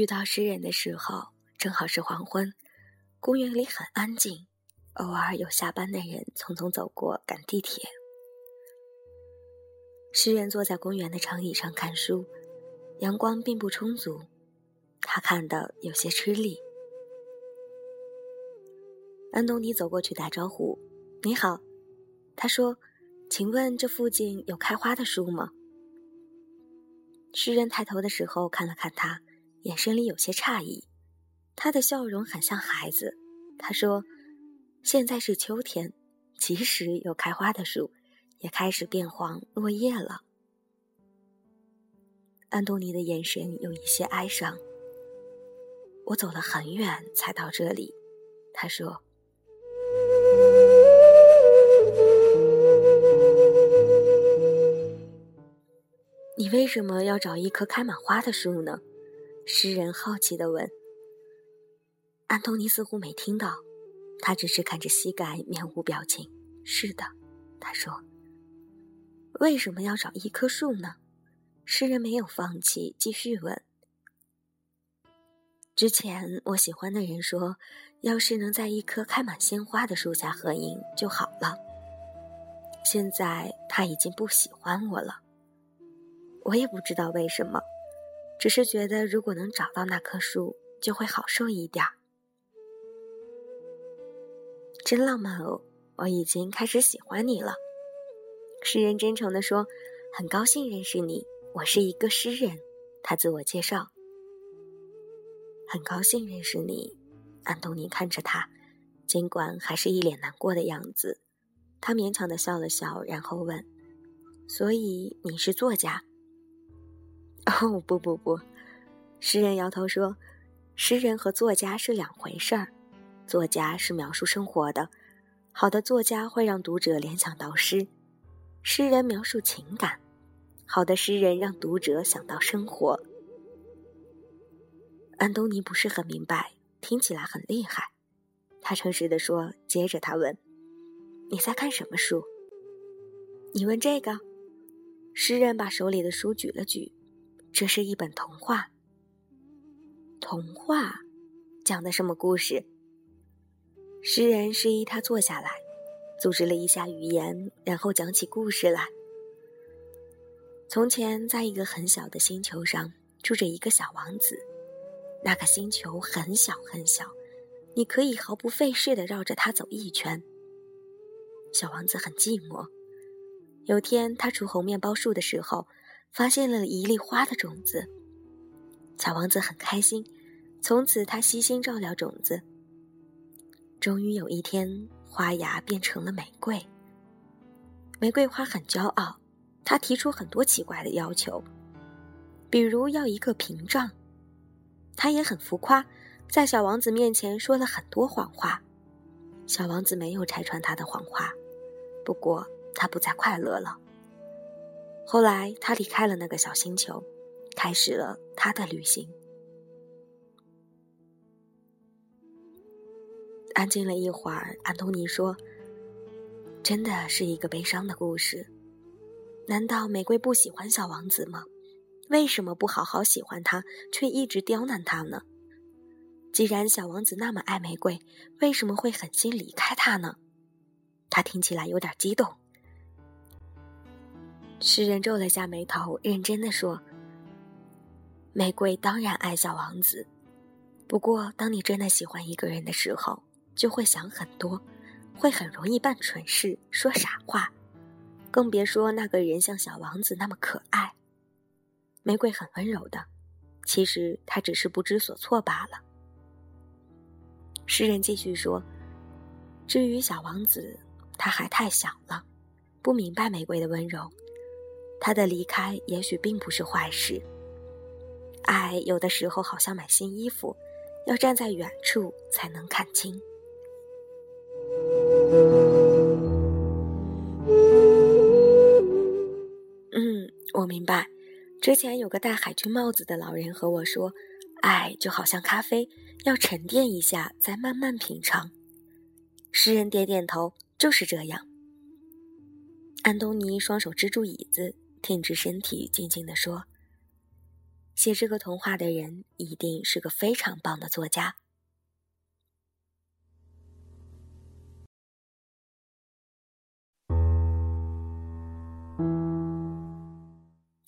遇到诗人的时候，正好是黄昏，公园里很安静，偶尔有下班的人匆匆走过赶地铁。诗人坐在公园的长椅上看书，阳光并不充足，他看得有些吃力。安东尼走过去打招呼：“你好。”他说：“请问这附近有开花的树吗？”诗人抬头的时候看了看他。眼神里有些诧异，他的笑容很像孩子。他说：“现在是秋天，即使有开花的树，也开始变黄落叶了。”安东尼的眼神有一些哀伤。我走了很远才到这里，他说：“你为什么要找一棵开满花的树呢？”诗人好奇地问：“安东尼似乎没听到，他只是看着膝盖，面无表情。”“是的。”他说。“为什么要找一棵树呢？”诗人没有放弃，继续问。“之前我喜欢的人说，要是能在一棵开满鲜花的树下合影就好了。现在他已经不喜欢我了，我也不知道为什么。”只是觉得，如果能找到那棵树，就会好受一点。真浪漫哦！我已经开始喜欢你了。诗人真诚地说：“很高兴认识你，我是一个诗人。”他自我介绍。很高兴认识你，安东尼看着他，尽管还是一脸难过的样子，他勉强的笑了笑，然后问：“所以你是作家？” 哦不不不，诗人摇头说：“诗人和作家是两回事儿。作家是描述生活的，好的作家会让读者联想到诗；诗人描述情感，好的诗人让读者想到生活。”安东尼不是很明白，听起来很厉害。他诚实的说，接着他问：“你在看什么书？”你问这个？诗人把手里的书举了举。这是一本童话。童话讲的什么故事？诗人示意他坐下来，组织了一下语言，然后讲起故事来。从前，在一个很小的星球上，住着一个小王子。那个星球很小很小，你可以毫不费事的绕着它走一圈。小王子很寂寞。有天，他除猴面包树的时候。发现了一粒花的种子，小王子很开心。从此，他悉心照料种子。终于有一天，花芽变成了玫瑰。玫瑰花很骄傲，他提出很多奇怪的要求，比如要一个屏障。他也很浮夸，在小王子面前说了很多谎话。小王子没有拆穿他的谎话，不过他不再快乐了。后来，他离开了那个小星球，开始了他的旅行。安静了一会儿，安东尼说：“真的是一个悲伤的故事。难道玫瑰不喜欢小王子吗？为什么不好好喜欢他，却一直刁难他呢？既然小王子那么爱玫瑰，为什么会狠心离开他呢？”他听起来有点激动。诗人皱了下眉头，认真的说：“玫瑰当然爱小王子，不过当你真的喜欢一个人的时候，就会想很多，会很容易办蠢事、说傻话，更别说那个人像小王子那么可爱。玫瑰很温柔的，其实他只是不知所措罢了。”诗人继续说：“至于小王子，他还太小了，不明白玫瑰的温柔。”他的离开也许并不是坏事。爱有的时候好像买新衣服，要站在远处才能看清。嗯，我明白。之前有个戴海军帽子的老人和我说，爱就好像咖啡，要沉淀一下再慢慢品尝。诗人点点头，就是这样。安东尼双手支住椅子。挺直身体，静静地说：“写这个童话的人一定是个非常棒的作家。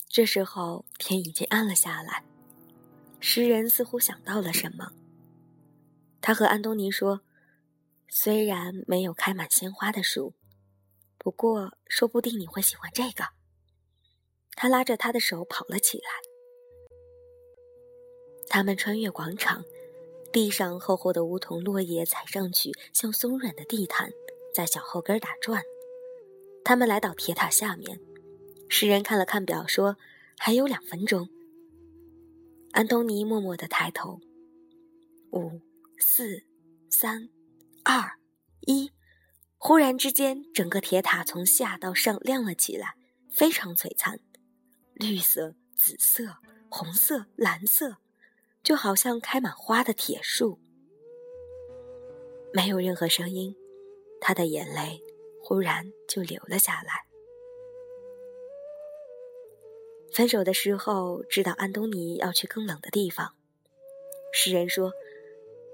这时候天已经暗了下来，诗人似乎想到了什么。他和安东尼说：“虽然没有开满鲜花的树，不过说不定你会喜欢这个。”他拉着他的手跑了起来。他们穿越广场，地上厚厚的梧桐落叶踩上去像松软的地毯，在脚后跟打转。他们来到铁塔下面，诗人看了看表，说：“还有两分钟。”安东尼默默地抬头，五。四、三、二、一，忽然之间，整个铁塔从下到上亮了起来，非常璀璨，绿色、紫色、红色、蓝色，就好像开满花的铁树。没有任何声音，他的眼泪忽然就流了下来。分手的时候，知道安东尼要去更冷的地方，诗人说。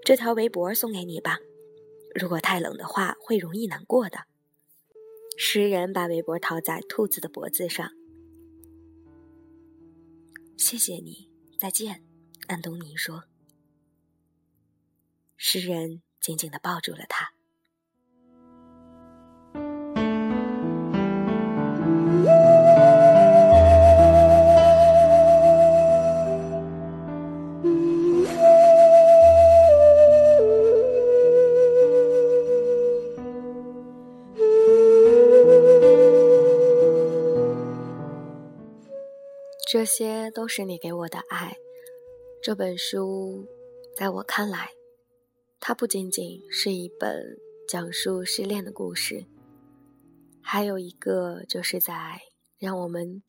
这条围脖送给你吧，如果太冷的话，会容易难过的。诗人把围脖套在兔子的脖子上。谢谢你，再见，安东尼说。诗人紧紧地抱住了他。这些都是你给我的爱。这本书，在我看来，它不仅仅是一本讲述失恋的故事，还有一个就是在让我们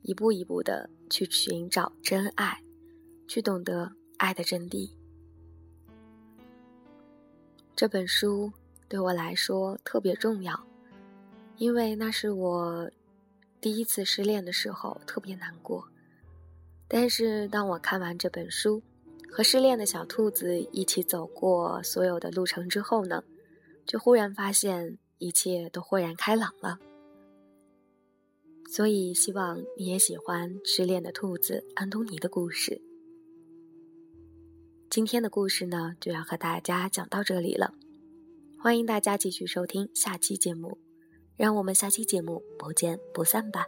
一步一步的去寻找真爱，去懂得爱的真谛。这本书对我来说特别重要，因为那是我。第一次失恋的时候特别难过，但是当我看完这本书，和失恋的小兔子一起走过所有的路程之后呢，就忽然发现一切都豁然开朗了。所以希望你也喜欢失恋的兔子安东尼的故事。今天的故事呢就要和大家讲到这里了，欢迎大家继续收听下期节目。让我们下期节目不见不散吧。